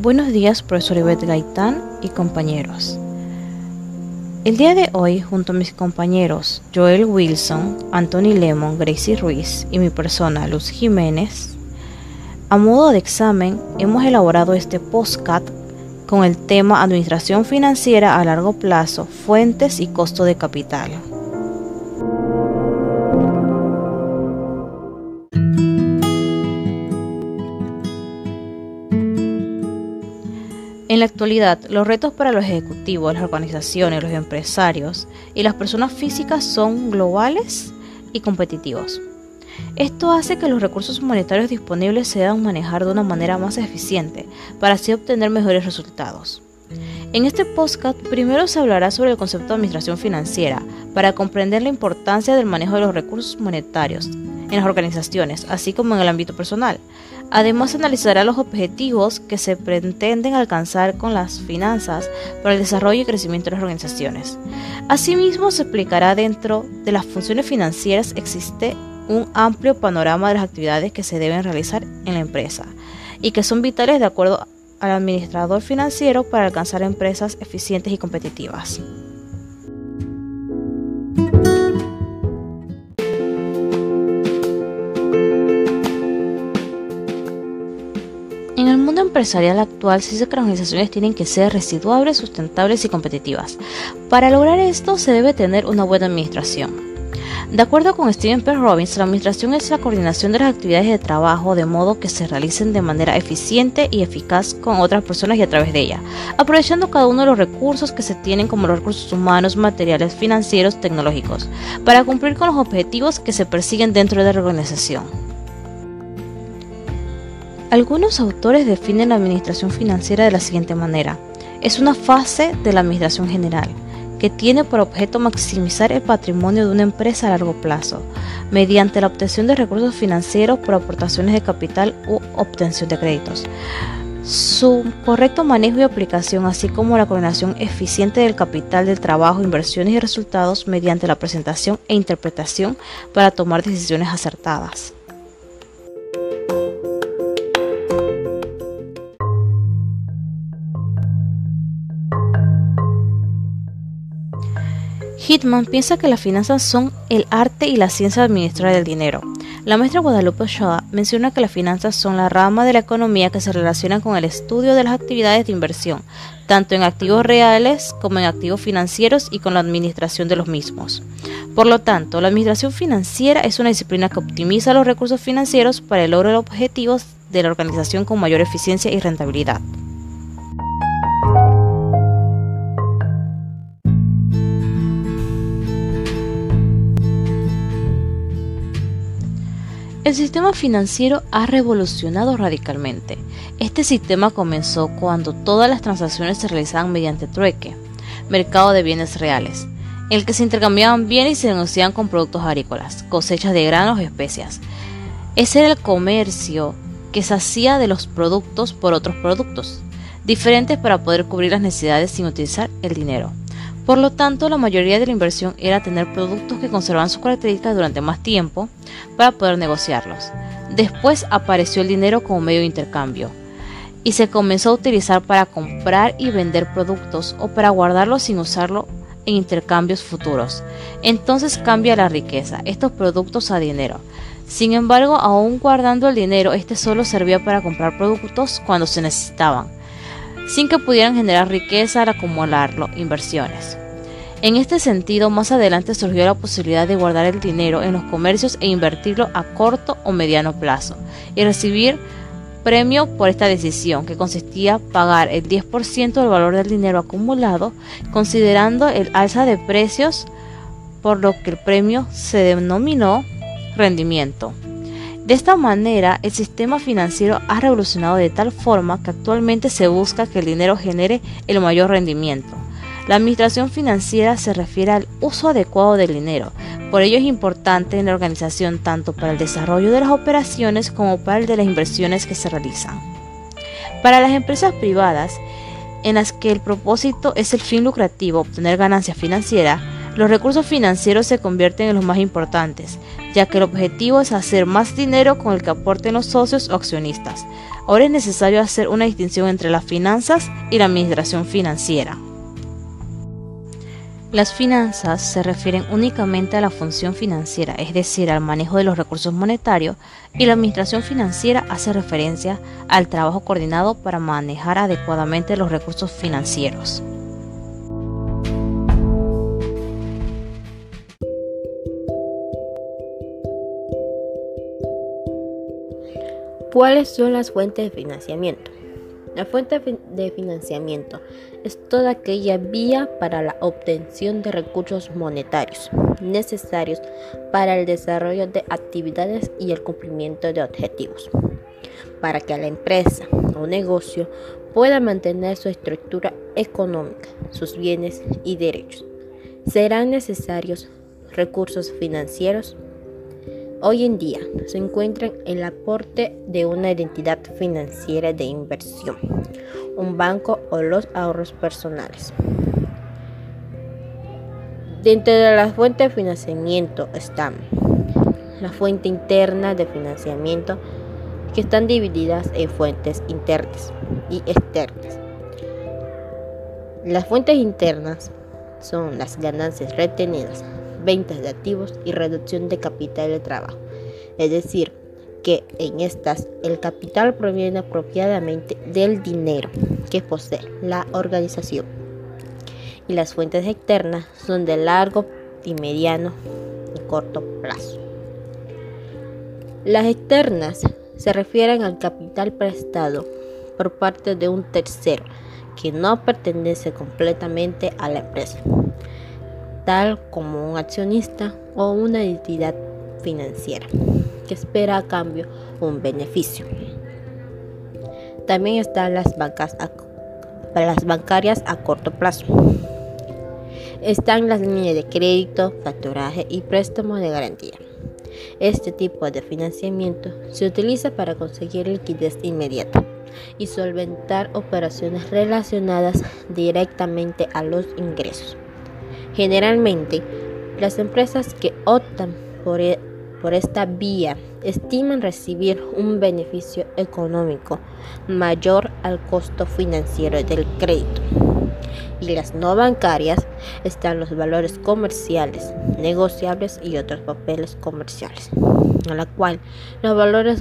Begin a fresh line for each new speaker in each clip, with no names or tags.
Buenos días, profesor Ivette Gaitán y compañeros. El día de hoy, junto a mis compañeros Joel Wilson, Anthony Lemon, Gracie Ruiz y mi persona Luz Jiménez, a modo de examen hemos elaborado este postcat con el tema Administración financiera a largo plazo, fuentes y costo de capital. En la actualidad, los retos para los ejecutivos, las organizaciones, los empresarios y las personas físicas son globales y competitivos. Esto hace que los recursos monetarios disponibles se deban manejar de una manera más eficiente para así obtener mejores resultados. En este podcast primero se hablará sobre el concepto de administración financiera para comprender la importancia del manejo de los recursos monetarios en las organizaciones, así como en el ámbito personal, Además, analizará los objetivos que se pretenden alcanzar con las finanzas para el desarrollo y crecimiento de las organizaciones. Asimismo, se explicará dentro de las funciones financieras existe un amplio panorama de las actividades que se deben realizar en la empresa y que son vitales de acuerdo al administrador financiero para alcanzar empresas eficientes y competitivas. Empresarial actual las organizaciones tienen que ser residuables, sustentables y competitivas. Para lograr esto se debe tener una buena administración. De acuerdo con Stephen P. Robbins, la administración es la coordinación de las actividades de trabajo de modo que se realicen de manera eficiente y eficaz con otras personas y a través de ella, aprovechando cada uno de los recursos que se tienen como los recursos humanos, materiales, financieros, tecnológicos, para cumplir con los objetivos que se persiguen dentro de la organización. Algunos autores definen la administración financiera de la siguiente manera. Es una fase de la administración general que tiene por objeto maximizar el patrimonio de una empresa a largo plazo, mediante la obtención de recursos financieros por aportaciones de capital u obtención de créditos. Su correcto manejo y aplicación, así como la coordinación eficiente del capital del trabajo, inversiones y resultados mediante la presentación e interpretación para tomar decisiones acertadas. Hitman piensa que las finanzas son el arte y la ciencia de administrar el dinero. La maestra Guadalupe Ochoa menciona que las finanzas son la rama de la economía que se relaciona con el estudio de las actividades de inversión, tanto en activos reales como en activos financieros y con la administración de los mismos. Por lo tanto, la administración financiera es una disciplina que optimiza los recursos financieros para el logro de objetivos de la organización con mayor eficiencia y rentabilidad. El sistema financiero ha revolucionado radicalmente. Este sistema comenzó cuando todas las transacciones se realizaban mediante trueque, mercado de bienes reales, en el que se intercambiaban bienes y se negociaban con productos agrícolas, cosechas de granos y especias. Ese era el comercio que se hacía de los productos por otros productos, diferentes para poder cubrir las necesidades sin utilizar el dinero. Por lo tanto, la mayoría de la inversión era tener productos que conservaban sus características durante más tiempo para poder negociarlos. Después apareció el dinero como medio de intercambio y se comenzó a utilizar para comprar y vender productos o para guardarlos sin usarlo en intercambios futuros. Entonces cambia la riqueza, estos productos a dinero. Sin embargo, aún guardando el dinero, este solo servía para comprar productos cuando se necesitaban sin que pudieran generar riqueza al acumularlo, inversiones. En este sentido, más adelante surgió la posibilidad de guardar el dinero en los comercios e invertirlo a corto o mediano plazo y recibir premio por esta decisión, que consistía pagar el 10% del valor del dinero acumulado, considerando el alza de precios, por lo que el premio se denominó rendimiento. De esta manera, el sistema financiero ha revolucionado de tal forma que actualmente se busca que el dinero genere el mayor rendimiento. La administración financiera se refiere al uso adecuado del dinero, por ello es importante en la organización tanto para el desarrollo de las operaciones como para el de las inversiones que se realizan. Para las empresas privadas, en las que el propósito es el fin lucrativo, obtener ganancias financieras, los recursos financieros se convierten en los más importantes, ya que el objetivo es hacer más dinero con el que aporten los socios o accionistas. Ahora es necesario hacer una distinción entre las finanzas y la administración financiera. Las finanzas se refieren únicamente a la función financiera, es decir, al manejo de los recursos monetarios, y la administración financiera hace referencia al trabajo coordinado para manejar adecuadamente los recursos financieros.
¿Cuáles son las fuentes de financiamiento? La fuente de financiamiento es toda aquella vía para la obtención de recursos monetarios necesarios para el desarrollo de actividades y el cumplimiento de objetivos. Para que la empresa o negocio pueda mantener su estructura económica, sus bienes y derechos, serán necesarios recursos financieros Hoy en día se encuentran el aporte de una identidad financiera de inversión, un banco o los ahorros personales. Dentro de las fuentes de financiamiento están la fuente interna de financiamiento, que están divididas en fuentes internas y externas. Las fuentes internas son las ganancias retenidas ventas de activos y reducción de capital de trabajo. Es decir, que en estas el capital proviene apropiadamente del dinero que posee la organización. Y las fuentes externas son de largo y mediano y corto plazo. Las externas se refieren al capital prestado por parte de un tercero que no pertenece completamente a la empresa tal como un accionista o una entidad financiera que espera a cambio un beneficio. También están las, bancas las bancarias a corto plazo. Están las líneas de crédito, facturaje y préstamo de garantía. Este tipo de financiamiento se utiliza para conseguir liquidez inmediata y solventar operaciones relacionadas directamente a los ingresos. Generalmente, las empresas que optan e, por, esta vía estiman recibir un beneficio económico mayor al costo financiero del crédito. Y las no bancarias están los valores comerciales, negociables y otros papeles comerciales, a la cual los valores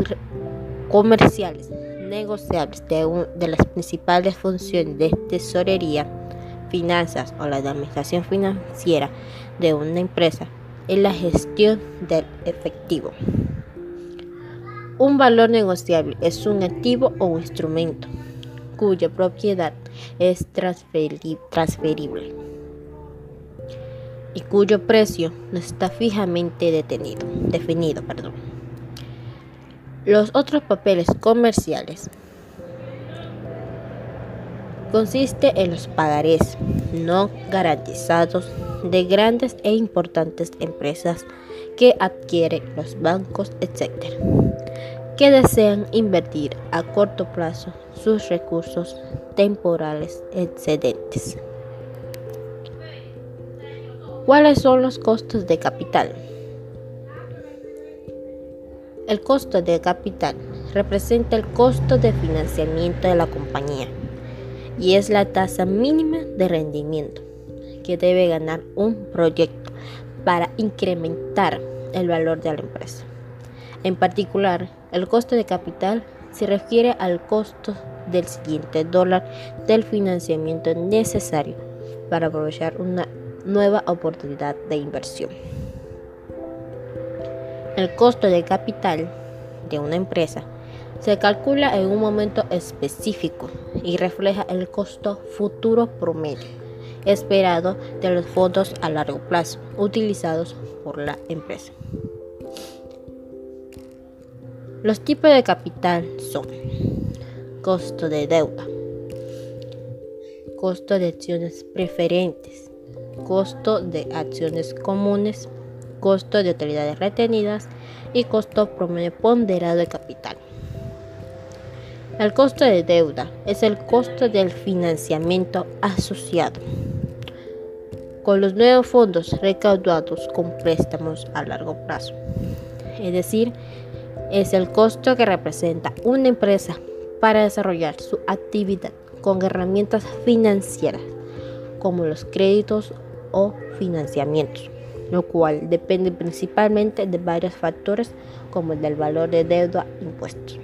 comerciales negociables de, de las principales funciones de tesorería finanzas o la administración financiera de una empresa es la gestión del efectivo. Un valor negociable es un activo o un instrumento cuya propiedad es transferible y cuyo precio no está fijamente detenido, definido. Perdón. Los otros papeles comerciales consiste en los pagarés no garantizados de grandes e importantes empresas que adquieren los bancos, etc., que desean invertir a corto plazo sus recursos temporales excedentes. ¿Cuáles son los costos de capital? El costo de capital representa el costo de financiamiento de la compañía y es la tasa mínima de rendimiento que debe ganar un proyecto para incrementar el valor de la empresa. En particular, el costo de capital se refiere al costo del siguiente dólar del financiamiento necesario para aprovechar una nueva oportunidad de inversión. El costo de capital de una empresa se calcula en un momento específico y refleja el costo futuro promedio esperado de los fondos a largo plazo utilizados por la empresa. Los tipos de capital son costo de deuda, costo de acciones preferentes, costo de acciones comunes, costo de utilidades retenidas y costo promedio ponderado de capital. El costo de deuda es el costo del financiamiento asociado con los nuevos fondos recaudados con préstamos a largo plazo. Es decir, es el costo que representa una empresa para desarrollar su actividad con herramientas financieras como los créditos o financiamientos, lo cual depende principalmente de varios factores como el del valor de deuda impuestos.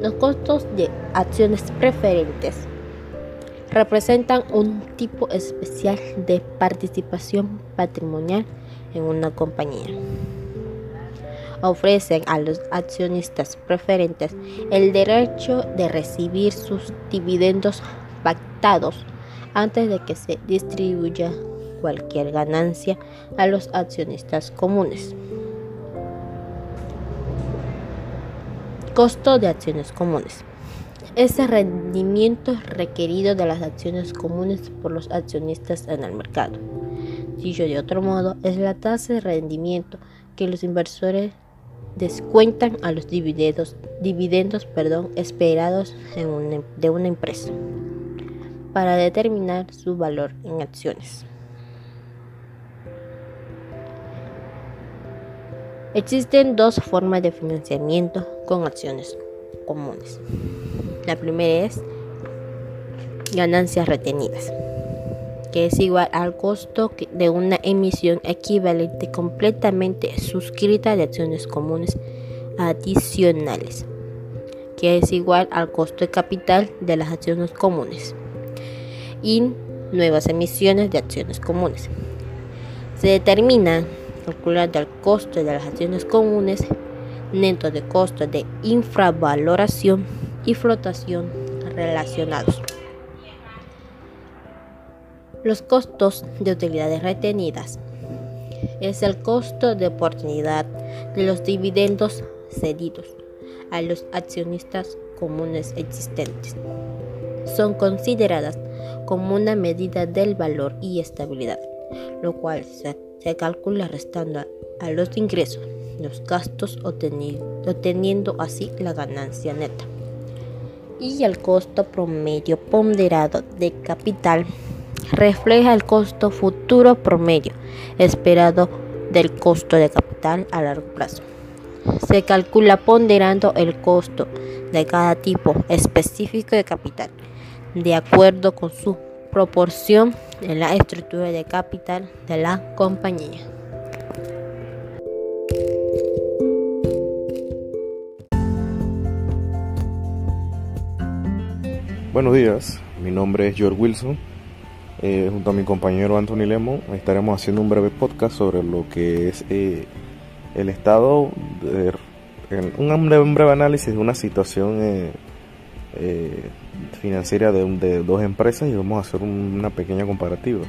Los costos de acciones preferentes representan un tipo especial de participación patrimonial en una compañía. Ofrecen a los accionistas preferentes el derecho de recibir sus dividendos pactados antes de que se distribuya cualquier ganancia a los accionistas comunes. Costo de acciones comunes. Ese rendimiento requerido de las acciones comunes por los accionistas en el mercado. Dicho de otro modo, es la tasa de rendimiento que los inversores descuentan a los dividendos, dividendos perdón, esperados en de una empresa para determinar su valor en acciones. Existen dos formas de financiamiento con acciones comunes. La primera es ganancias retenidas, que es igual al costo de una emisión equivalente completamente suscrita de acciones comunes adicionales, que es igual al costo de capital de las acciones comunes y nuevas emisiones de acciones comunes. Se determina calculando el costo de las acciones comunes neto de costos de infravaloración y flotación relacionados. Los costos de utilidades retenidas es el costo de oportunidad de los dividendos cedidos a los accionistas comunes existentes. Son consideradas como una medida del valor y estabilidad, lo cual se, calcula restando a, los ingresos los gastos obteniendo así la ganancia neta. Y el costo promedio ponderado de capital refleja el costo futuro promedio esperado del costo de capital a largo plazo. Se calcula ponderando el costo de cada tipo específico de capital de acuerdo con su proporción en la estructura de capital de la compañía.
Buenos días, mi nombre es George Wilson. Eh, junto a mi compañero Anthony Lemo estaremos haciendo un breve podcast sobre lo que es eh, el estado, de, un, breve, análisis de una situación eh, financiera de, dos empresas y vamos a hacer una pequeña comparativa.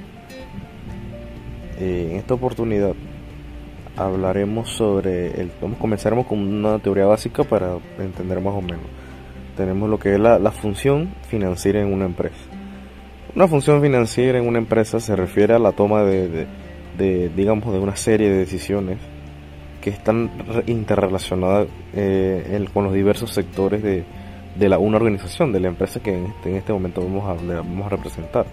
en esta oportunidad hablaremos sobre el, vamos, comenzaremos con una teoría básica para entender más o menos. Tenemos lo que es la, función financiera en una empresa. Una función financiera en una empresa se refiere a la toma de, digamos, de una serie de decisiones que están interrelacionadas eh, con los diversos sectores de, de la, una organización, de la empresa que en este, en este momento vamos a, vamos a representar.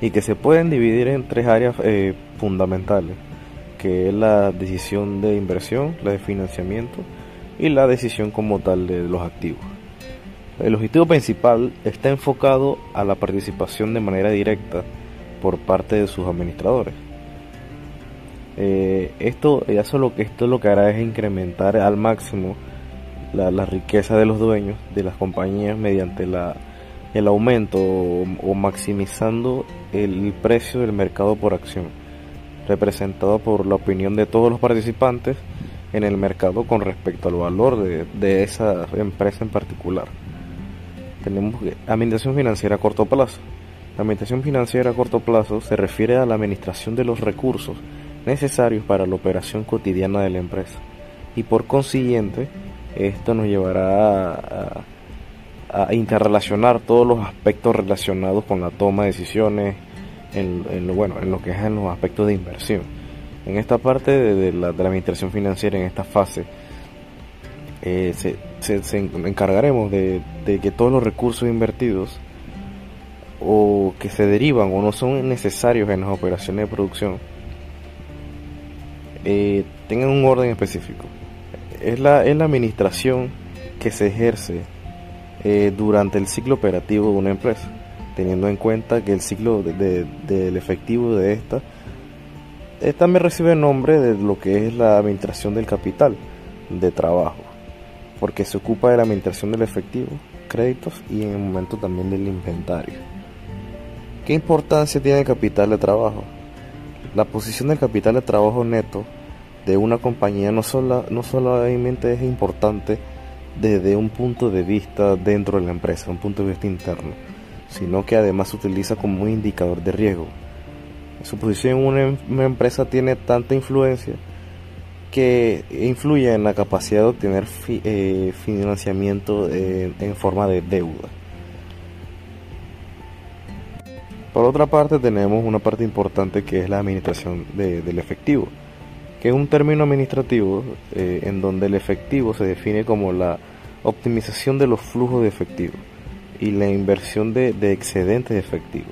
Y que se pueden dividir en tres áreas eh, fundamentales, que es la decisión de inversión, la de financiamiento y la decisión como tal de los activos. El objetivo principal está enfocado a la participación de manera directa por parte de sus administradores. Eh, esto, eso lo que esto lo que hará es incrementar al máximo la, riqueza de los dueños de las compañías mediante la, el aumento o, maximizando el precio del mercado por acción, representado por la opinión de todos los participantes en el mercado con respecto al valor de, de esa empresa en particular. Tenemos administración financiera a corto plazo. La administración financiera a corto plazo se refiere a la administración de los recursos necesarios para la operación cotidiana de la empresa y por consiguiente esto nos llevará a, interrelacionar todos los aspectos relacionados con la toma de decisiones en, lo, bueno, en lo que es en los aspectos de inversión. En esta parte de, la, administración financiera, en esta fase, eh, se, encargaremos de, que todos los recursos invertidos o que se derivan o no son necesarios en las operaciones de producción eh, tengan un orden específico es la, es la administración que se ejerce eh, durante el ciclo operativo de una empresa, teniendo en cuenta que el ciclo del efectivo de esta, esta me recibe el nombre de lo que es la administración del capital de trabajo, porque se ocupa de la administración del efectivo, créditos y en el momento también del inventario. ¿Qué importancia tiene el capital de trabajo? La posición del capital de trabajo neto de una compañía no, solo, no solamente es importante desde un punto de vista dentro de la empresa, un punto de vista interno, sino que además se utiliza como un indicador de riesgo. Su posición en una, em-, empresa tiene tanta influencia que influye en la capacidad de obtener eh, financiamiento eh, en forma de deuda. Por otra parte tenemos una parte importante que es la administración del efectivo que es un término administrativo eh, en donde el efectivo se define como la optimización de los flujos de efectivo y la inversión de, excedentes de efectivo.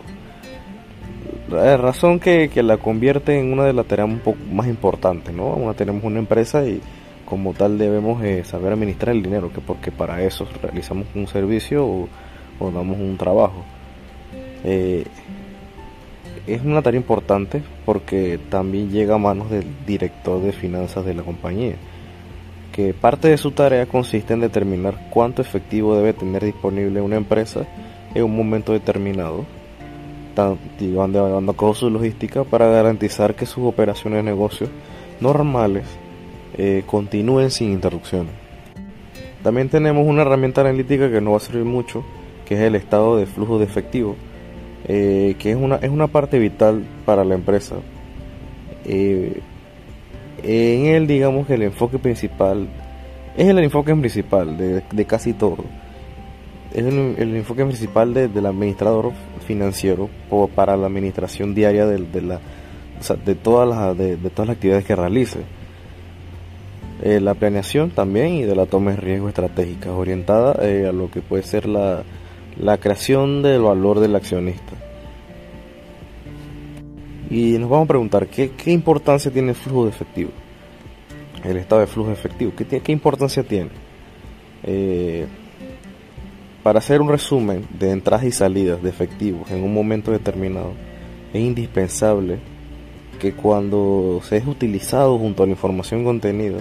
La razón que, la convierte en una de las tareas un poco más importantes, ¿no? Una, tenemos una empresa y como tal debemos eh, saber administrar el dinero, que porque para eso realizamos un servicio o, damos un trabajo. Eh, es una tarea importante porque también llega a manos del director de finanzas de la compañía, que parte de su tarea consiste en determinar cuánto efectivo debe tener disponible una empresa en un momento determinado, llevando a cabo su logística para garantizar que sus operaciones de negocio normales eh, continúen sin interrupciones. También tenemos una herramienta analítica que nos va a servir mucho, que es el estado de flujo de efectivo, eh, que es una, es una parte vital para la empresa. Eh, en él, digamos que el enfoque principal es el enfoque principal de, casi todo. Es el, enfoque principal del administrador financiero para la administración diaria de, la, de, todas las, de, todas las actividades que realice. Eh, la planeación también y de la toma de riesgo estratégica orientada a lo que puede ser la, la creación del valor del accionista. Y nos vamos a preguntar, ¿qué, importancia tiene el flujo de efectivo? El estado de flujo de efectivo, ¿qué, qué importancia tiene? Eh, para hacer un resumen de entradas y salidas de efectivo en un momento determinado, es indispensable que cuando se es utilizado junto a la información contenida,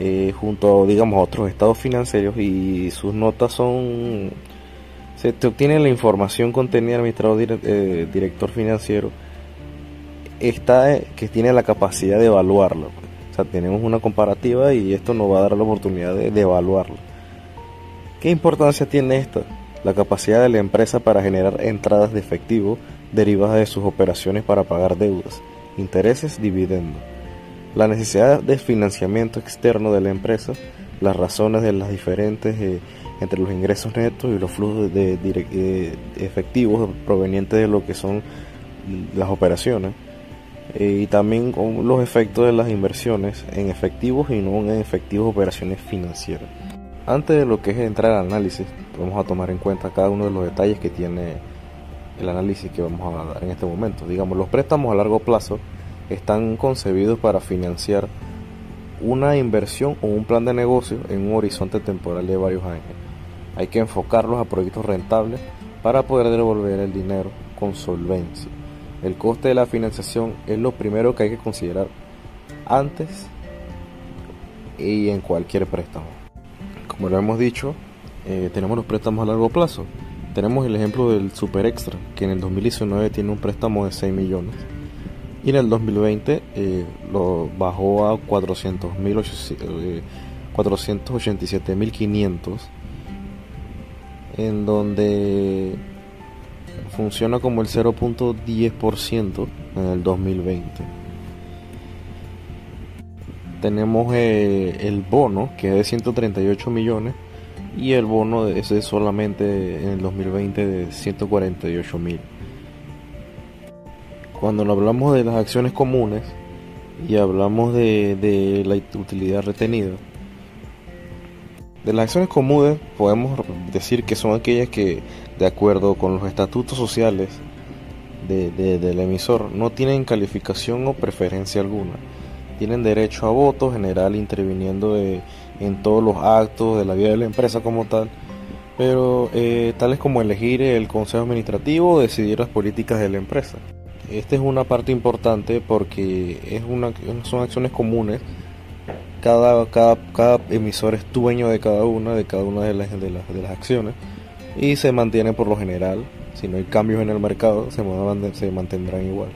eh, junto a, digamos, a otros estados financieros y sus notas son se te obtiene la información contenida en administrador eh, director financiero está eh, que tiene la capacidad de evaluarlo. O sea tenemos una comparativa y esto nos va a dar la oportunidad de, evaluarlo. Qué importancia tiene esto? la capacidad de la empresa para generar entradas de efectivo derivadas de sus operaciones para pagar deudas intereses dividendos. La necesidad de financiamiento externo de la empresa las razones de las diferentes eh, entre los ingresos netos y los flujos de, efectivos provenientes de lo que son las operaciones eh, y también con los efectos de las inversiones en efectivos y no en efectivos operaciones financieras. Antes de lo que es entrar al análisis, vamos a tomar en cuenta cada uno de los detalles que tiene el análisis que vamos a dar en este momento. Digamos, los préstamos a largo plazo están concebidos para financiar una inversión o un plan de negocio en un horizonte temporal de varios años. Hay que enfocarlos a proyectos rentables para poder devolver el dinero con solvencia. El coste de la financiación es lo primero que hay que considerar antes y en cualquier préstamo. Como lo hemos dicho, eh, tenemos los préstamos a largo plazo. Tenemos el ejemplo del Super Extra, que en el 2019 tiene un préstamo de 6 millones y en el 2020 eh, lo bajó a 487.500 en donde funciona como el 0.10% en el 2020. Tenemos eh, el bono que es de 138 millones y el bono de ese solamente en el 2020 de 148 mil. Cuando hablamos de las acciones comunes y hablamos de la utilidad retenida, de las acciones comunes podemos decir que son aquellas que, de acuerdo con los estatutos sociales del emisor, no tienen calificación o preferencia alguna. Tienen derecho a voto general interviniendo en todos los actos de la vida de la empresa como tal pero eh, tales como elegir el consejo administrativo o decidir las políticas de la empresa. Esta es una parte importante porque es una, son acciones comunes. Cada, cada, emisor es dueño de cada una, de cada una de las, de las, acciones y se mantiene por lo general. Si no hay cambios en el mercado, se, se mantendrán igual.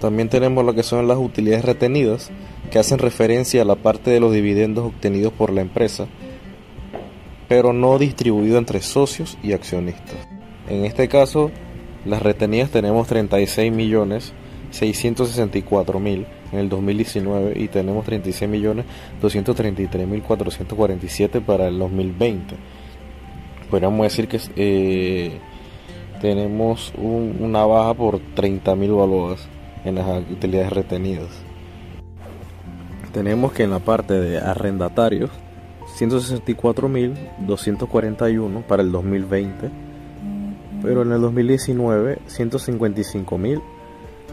También tenemos lo que son las utilidades retenidas, que hacen referencia a la parte de los dividendos obtenidos por la empresa pero no distribuido entre socios y accionistas. En este caso, las retenidas tenemos 36 millones 664 mil en el 2019 y tenemos 36 millones 233 mil 447 para el 2020. Podríamos decir que eh, tenemos una baja por 30 mil balboas en las utilidades retenidas. Tenemos que en la parte de arrendatarios 164.241 para el 2020, pero en el 2019 155.000,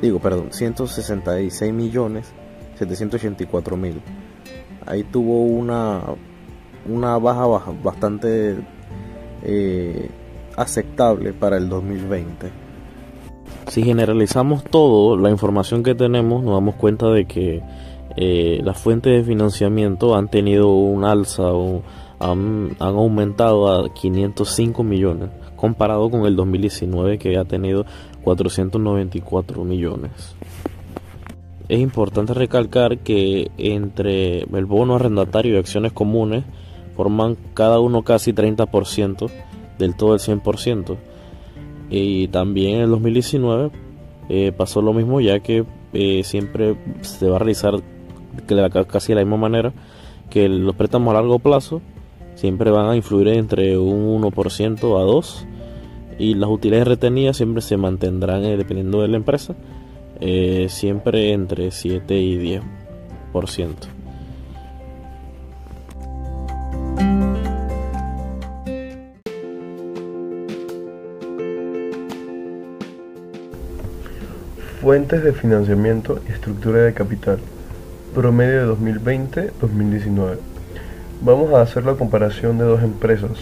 digo, perdón, 166.784.000. Ahí tuvo una, una baja, bastante eh, aceptable para el 2020. Si generalizamos todo, la información que tenemos, nos damos cuenta de que eh, las fuentes de financiamiento han tenido un alza o han, aumentado a 505 millones comparado con el 2019 que ha tenido 494 millones. Es importante recalcar que entre el bono arrendatario y acciones comunes forman cada uno casi 30% del todo el 100%. Y también en el 2019 eh, pasó lo mismo ya que eh, siempre se va a realizar casi de la misma manera que los préstamos a largo plazo siempre van a influir entre un 1% a 2% y las utilidades retenidas siempre se mantendrán eh, dependiendo de la empresa eh, siempre entre 7 y 10%.
Fuentes de financiamiento y estructura de capital promedio de 2020-2019. Vamos a hacer la comparación de dos empresas,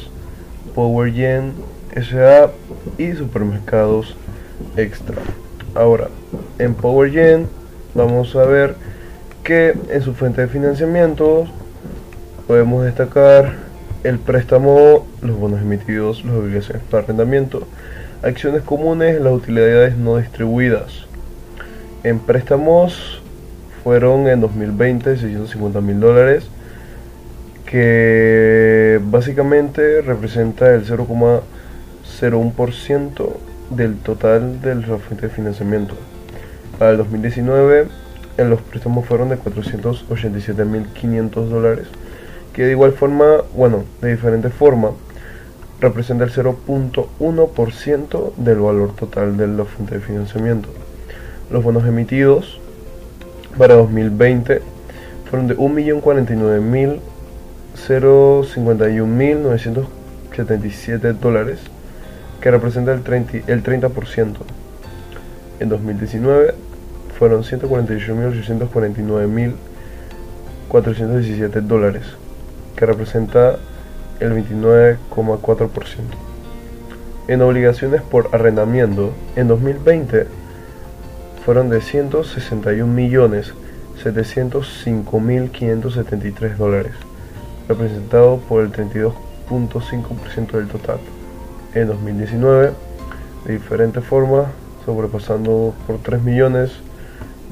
PowerGen SA y Supermercados Extra. Ahora, en PowerGen vamos a ver que en su fuente de financiamiento podemos destacar el préstamo, los bonos emitidos, las obligaciones para arrendamiento, acciones comunes, las utilidades no distribuidas. En préstamos fueron en 2020 650 mil dólares, que básicamente representa el 0,01% del total de la fuente de financiamiento. Para el 2019, en los préstamos fueron de 487.500 dólares, que de igual forma, bueno, de diferente forma, representa el 0.1% del valor total de la fuente de financiamiento. Los bonos emitidos para 2020 fueron de 1.051.051.977 dólares, que representa el 30%, el 30%. En 2019 fueron 148.849.417 dólares, que representa el 29,4%. En obligaciones por arrendamiento, en 2020 fueron de 161 millones 705 mil 573 dólares, representado por el 32.5% del total. En 2019, de diferente forma, sobrepasando por 3 millones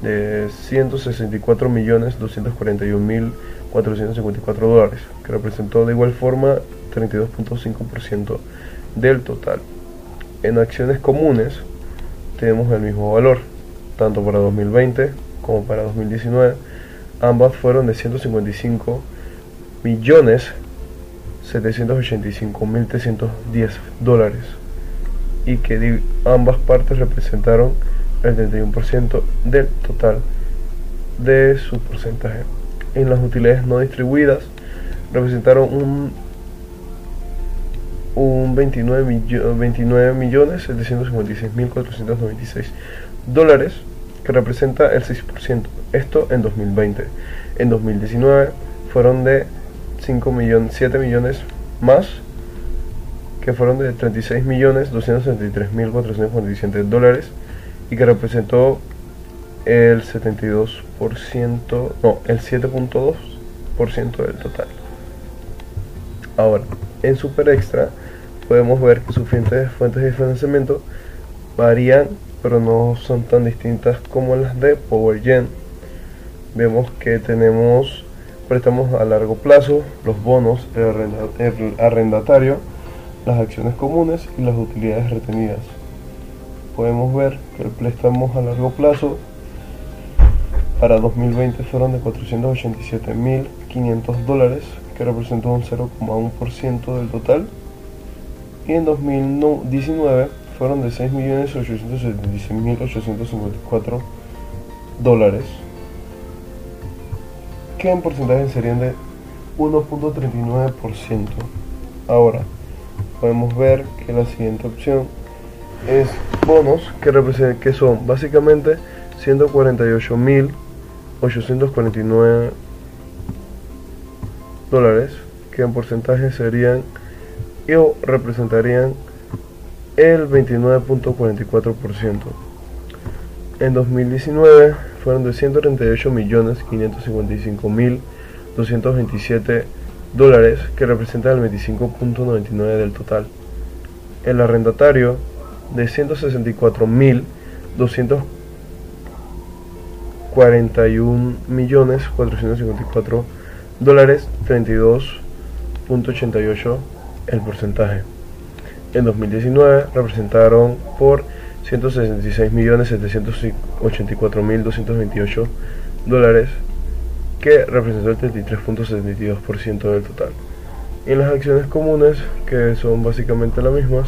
de 164 millones 241 mil 454 dólares, que representó de igual forma 32.5% del total. En acciones comunes tenemos el mismo valor, tanto para 2020 como para 2019. Ambas fueron de 155 millones 785 mil 310 dólares y que ambas partes representaron el 31% del total de su porcentaje. En las utilidades no distribuidas representaron un, un 29, 29 millones 756 mil 496 dólares, que representa el 6%. Esto en 2020. En 2019 fueron de 5 millones, 7 millones más, que fueron de 36.263.447 dólares y que representó el 72%, no, el 7.2% del total. Ahora, en Super Extra podemos ver que sus fuentes, fuentes de financiamiento varían, pero no son tan distintas como las de PowerGen. Vemos que tenemos préstamos a largo plazo, los bonos, el arrendatario, las acciones comunes y las utilidades retenidas. Podemos ver que el préstamo a largo plazo para 2020 fueron de 487.500 dólares, que representó un 0,1% del total. Y en 2019 fueron de 6.876.854 dólares, que en porcentaje serían de 1.39%. Ahora, podemos ver que la siguiente opción es bonos que, que son básicamente 148.849 dólares que en porcentaje serían o representarían el 29.44%. En 2019 fueron de 138.555.227 dólares, que representan el 25.99 del total. El arrendatario de 164.241.454 dólares, 32.88 el porcentaje. En 2019 representaron por 166.784.228 dólares, que representó el 33.72% del total. Y en las acciones comunes, que son básicamente las mismas,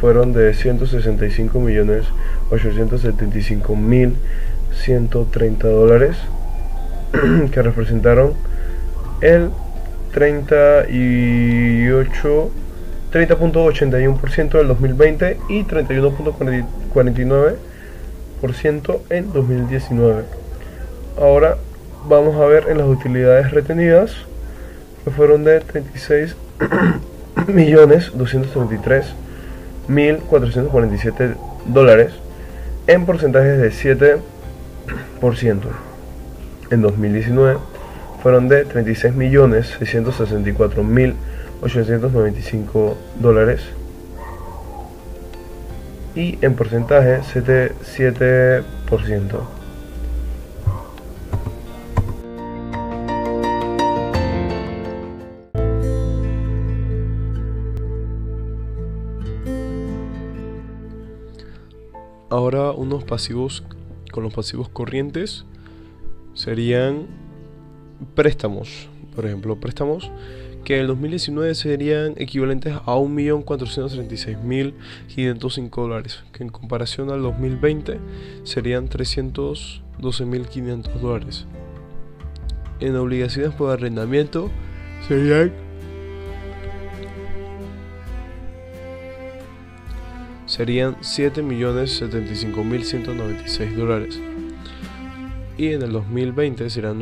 fueron de 165.875.130 dólares, que representaron el 38 30.81% del 2020 y 31.49% en 2019. Ahora vamos a ver en las utilidades retenidas que fueron de 36 millones 233 mil 447 dólares en porcentajes de 7% en 2019 fueron de 36 millones 664 mil 895 dólares y en porcentaje 7%. Ahora unos pasivos con los pasivos corrientes serían préstamos, por ejemplo, préstamos que en el 2019 serían equivalentes a 1.436.505 dólares, que en comparación al 2020 serían 312.500 dólares. En obligaciones por arrendamiento serían serían 7.075.196 dólares y en el 2020 serán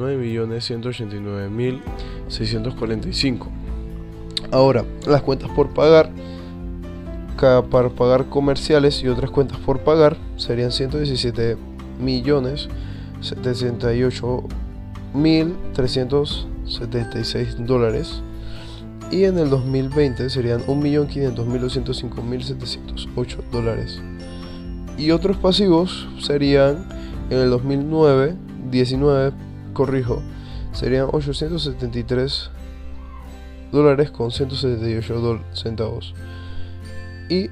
9.189.645. Ahora, las cuentas por pagar, para pagar comerciales y otras cuentas por pagar serían 117 millones dólares y en el 2020 serían 1.500.205.708 dólares y otros pasivos serían en el 2009 19, corrijo, serían 873 dólares con 178 centavos. Y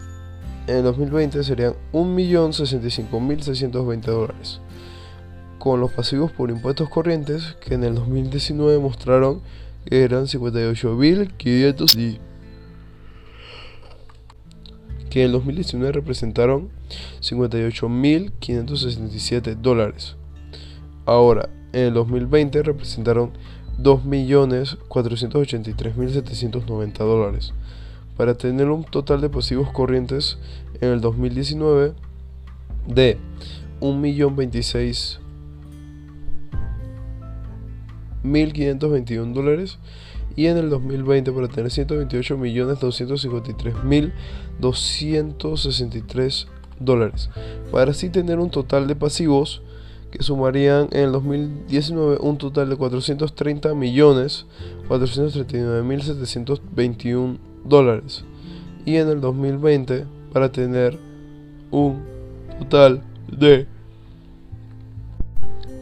en el 2020 serían 1.065.620 dólares. Con los pasivos por impuestos corrientes que en el 2019 mostraron que eran 58.500 y que en el 2019 representaron 58.567 dólares. Ahora, en el 2020 representaron 2.483.790 dólares, para tener un total de pasivos corrientes en el 2019 de 1.026.521 dólares. Y en el 2020 para tener 128.253.263 dólares, para así tener un total de pasivos que sumarían en el 2019 un total de 430 millones 439.721 dólares y en el 2020 para tener un total de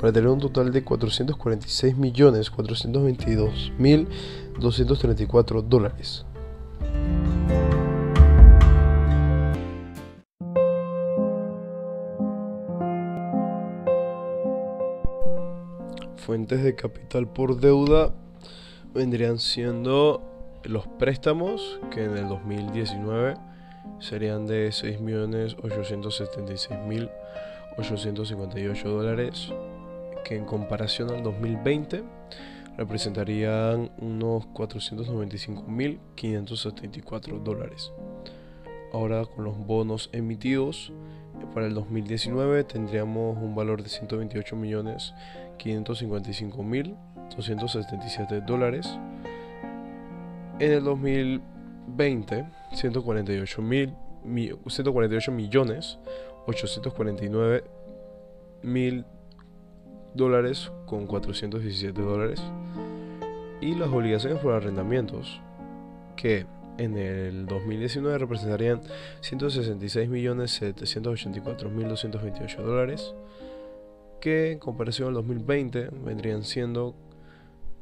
para tener un total de 446 millones 422 mil 234 dólares. Fuentes de capital por deuda vendrían siendo los préstamos que en el 2019 serían de 6.876.858 dólares que en comparación al 2020 representarían unos 495.574 dólares. Ahora con los bonos emitidos para el 2019 tendríamos un valor de 128.555.277 dólares. En el 2020 148, 148 millones 849 mil dólares con 417 dólares y las obligaciones por arrendamientos que en el 2019 representarían 166 millones 784 mil 228 dólares que en comparación al 2020 vendrían siendo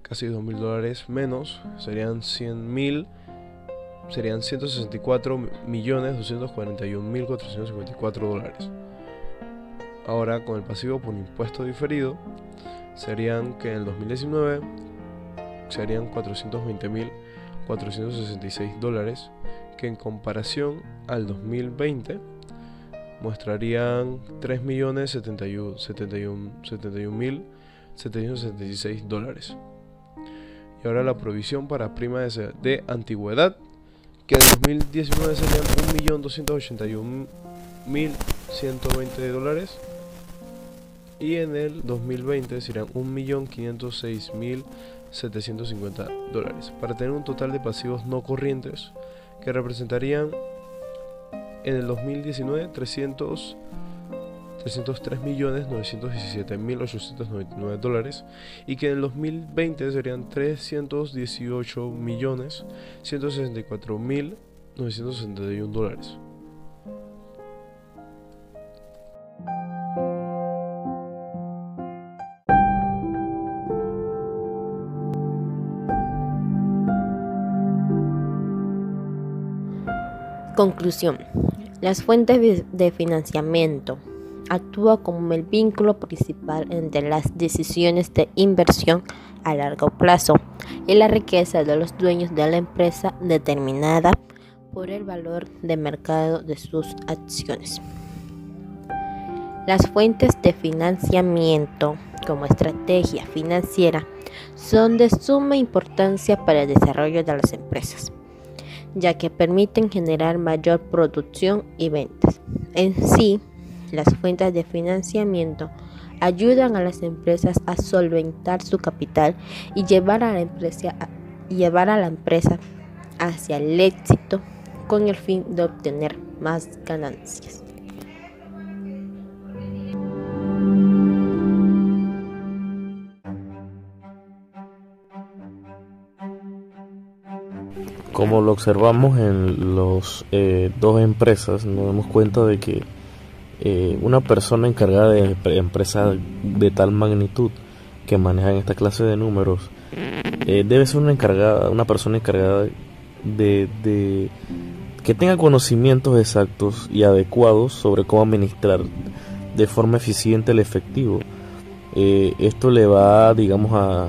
casi 2 mil dólares menos serían 100 mil serían 164 millones 241 mil 454 dólares. Ahora con el pasivo por impuesto diferido serían que en el 2019 serían 420.466 dólares que en comparación al 2020 mostrarían 3.071.776 dólares. Y ahora la provisión para prima de, de antigüedad que en 2019 serían 1.281.120 dólares y en el 2020 serán 1.506.750 dólares para tener un total de pasivos no corrientes que representarían en el 2019 300 303.917.899 dólares y que en el 2020 serían 318.164.961 dólares.
Conclusión. Las fuentes de financiamiento actúan como el vínculo principal entre las decisiones de inversión a largo plazo y la riqueza de los dueños de la empresa determinada por el valor de mercado de sus acciones. Las fuentes de financiamiento como estrategia financiera son de suma importancia para el desarrollo de las empresas ya que permiten generar mayor producción y ventas. En sí, las fuentes de financiamiento ayudan a las empresas a solventar su capital y llevar a la empresa, llevar a la empresa hacia el éxito con el fin de obtener más ganancias.
Como lo observamos en las eh, dos empresas, nos damos cuenta de que eh, una persona encargada de empresas de tal magnitud que manejan esta clase de números eh, debe ser una encargada, una persona encargada de, de, que tenga conocimientos exactos y adecuados sobre cómo administrar de forma eficiente el efectivo. esto le va, digamos, a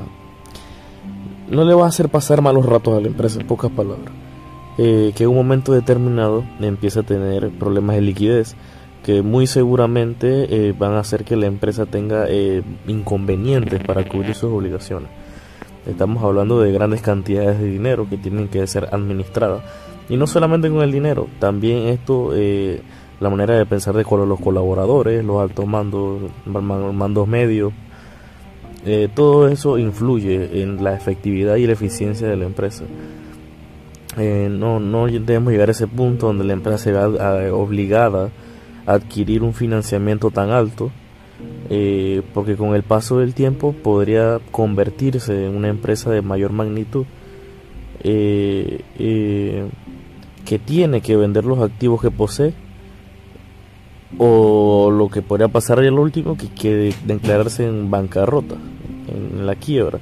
no le va a hacer pasar malos ratos a la empresa, en pocas palabras. Eh, que en un momento determinado empieza a tener problemas de liquidez que muy seguramente eh, van a hacer que la empresa tenga eh, inconvenientes para cubrir sus obligaciones. Estamos hablando de grandes cantidades de dinero que tienen que ser administradas. Y no solamente con el dinero, también esto, la manera de pensar de los colaboradores, los altos mandos, mandos medios, eh, todo eso influye en la efectividad y la eficiencia de la empresa. Eh, no, no debemos llegar a ese punto donde la empresa se vea obligada a adquirir un financiamiento tan alto, eh, porque con el paso del tiempo podría convertirse en una empresa de mayor magnitud que tiene que vender los activos que posee o lo que podría pasar ya lo último que quede declararse en bancarrota en la quiebra.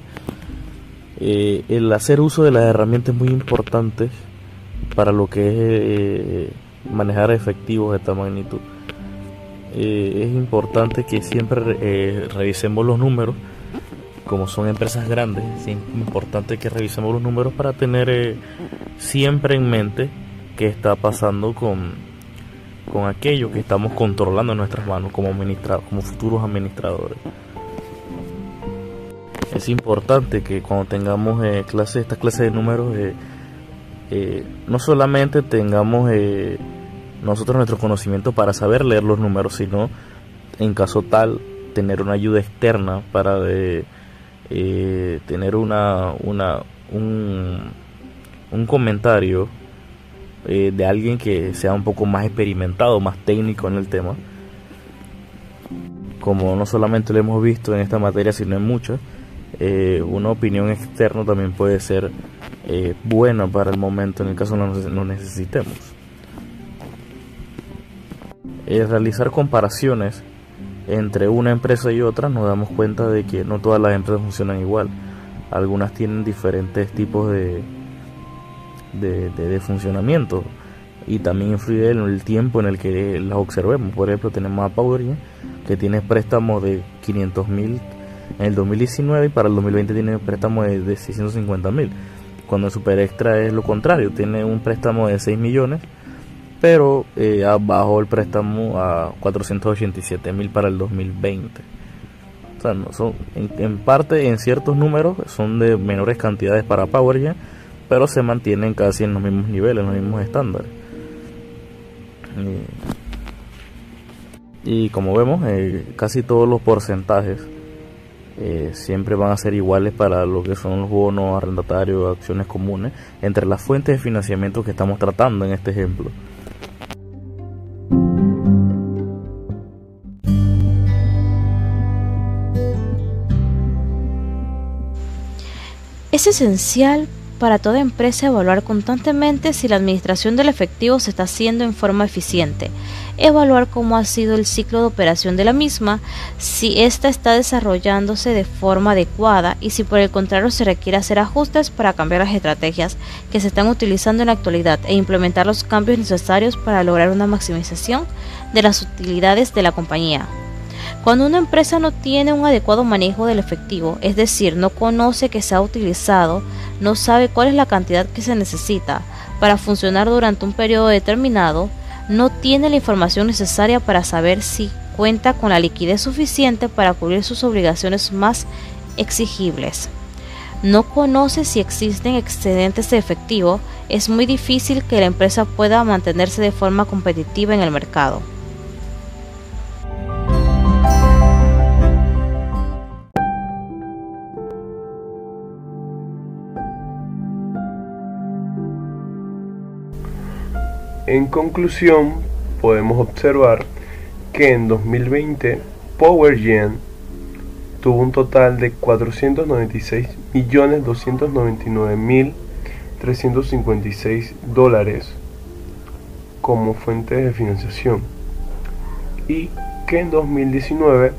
Eh, el hacer uso de las herramientas es muy importante para lo que es eh, manejar efectivos de esta magnitud. Eh, es importante que siempre revisemos los números como son empresas grandes es importante que revisemos los números para tener siempre en mente qué está pasando con con aquello que estamos controlando en nuestras manos como, como futuros administradores. Es importante que cuando tengamos eh, clases, estas clases de números, eh, eh, no solamente tengamos nosotros nuestro conocimiento para saber leer los números, sino en caso tal tener una ayuda externa para tener una, una un, un comentario eh, de alguien que sea un poco más experimentado, más técnico en el tema. Como no solamente lo hemos visto en esta materia, sino en muchas, eh, una opinión externa también puede ser eh, buena para el momento en el caso no necesitemos. realizar comparaciones entre una empresa y otra nos damos cuenta de que no todas las empresas funcionan igual. Algunas tienen diferentes tipos de, de, funcionamiento y también influye en el tiempo en el que las observemos. Por ejemplo, tenemos a PowerGen que tiene préstamos de 500 mil en el 2019 y para el 2020 tiene préstamo de, de 650 mil. Cuando el Super Extra es lo contrario, tiene un préstamo de 6 millones, pero eh, bajó el préstamo a 487 mil para el 2020. O sea, son, en, en, parte, en ciertos números, son de menores cantidades para PowerGen pero se mantienen casi en los mismos niveles, en los mismos estándares. Y, como vemos, eh, casi todos los porcentajes eh, siempre van a ser iguales para lo que son los bonos, arrendatarios, acciones comunes, entre las fuentes de financiamiento que estamos tratando en este ejemplo.
Es esencial para toda empresa evaluar constantemente si la administración del efectivo se está haciendo en forma eficiente, evaluar cómo ha sido el ciclo de operación de la misma, si ésta está desarrollándose de forma adecuada y si por el contrario se requiere hacer ajustes para cambiar las estrategias que se están utilizando en la actualidad e implementar los cambios necesarios para lograr una maximización de las utilidades de la compañía. Cuando una empresa no tiene un adecuado manejo del efectivo, es decir, no conoce que se ha utilizado, no sabe cuál es la cantidad que se necesita para funcionar durante un periodo determinado, no tiene la información necesaria para saber si cuenta con la liquidez suficiente para cubrir sus obligaciones más exigibles. No conoce si existen excedentes de efectivo, es muy difícil que la empresa pueda mantenerse de forma competitiva en el mercado.
En conclusión, podemos observar que en 2020 PowerGen tuvo un total de 496.299.356 dólares como fuente de financiación. Y que en 2019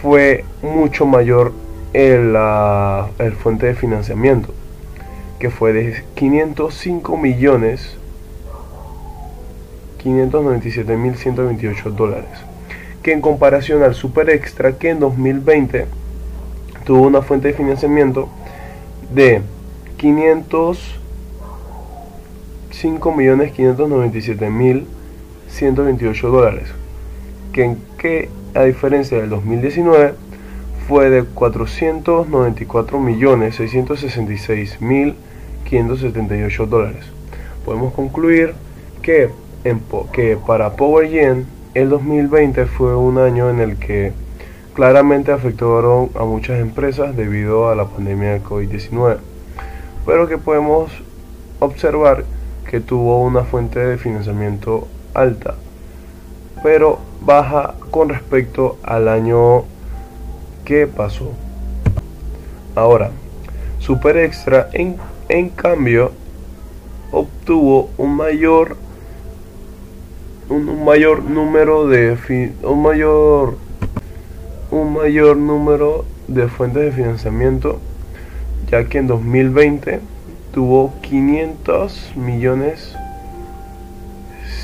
fue mucho mayor el, el fuente de financiamiento que fue de 505 millones 597.128 dólares, que en comparación al Super Extra que en 2020 tuvo una fuente de financiamiento de 505.597.128 dólares, que en que a diferencia del 2019 fue de 494.666.578 dólares. Podemos concluir que que para PowerGen el 2020 fue un año en el que claramente afectaron a muchas empresas debido a la pandemia de COVID-19, pero que podemos observar que tuvo una fuente de financiamiento alta, pero baja con respecto al año que pasó. Ahora, Super Extra en, en cambio obtuvo un mayor un, mayor número de un mayor un mayor número de fuentes de financiamiento ya que en 2020 tuvo 500 millones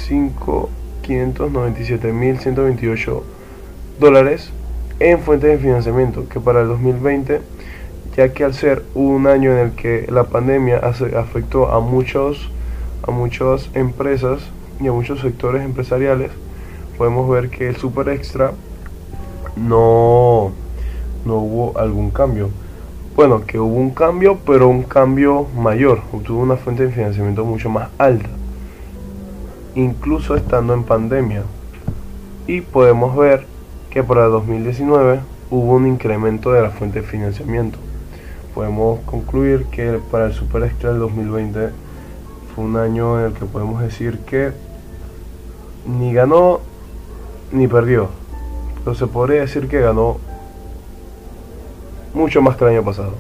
5 597 mil 128 dólares en fuentes de financiamiento que para el 2020 ya que al ser un año en el que la pandemia afectó a muchos a muchas empresas y a muchos sectores empresariales, podemos ver que el super extra no, no hubo algún cambio. Bueno, que hubo un cambio, pero un cambio mayor. Obtuvo una fuente de financiamiento mucho más alta, incluso estando en pandemia. Y podemos ver que para 2019 hubo un incremento de la fuente de financiamiento. Podemos concluir que para el Super Extra del 2020 fue un año en el que podemos decir que ni ganó ni perdió. Pero se podría decir que ganó mucho más que el año pasado.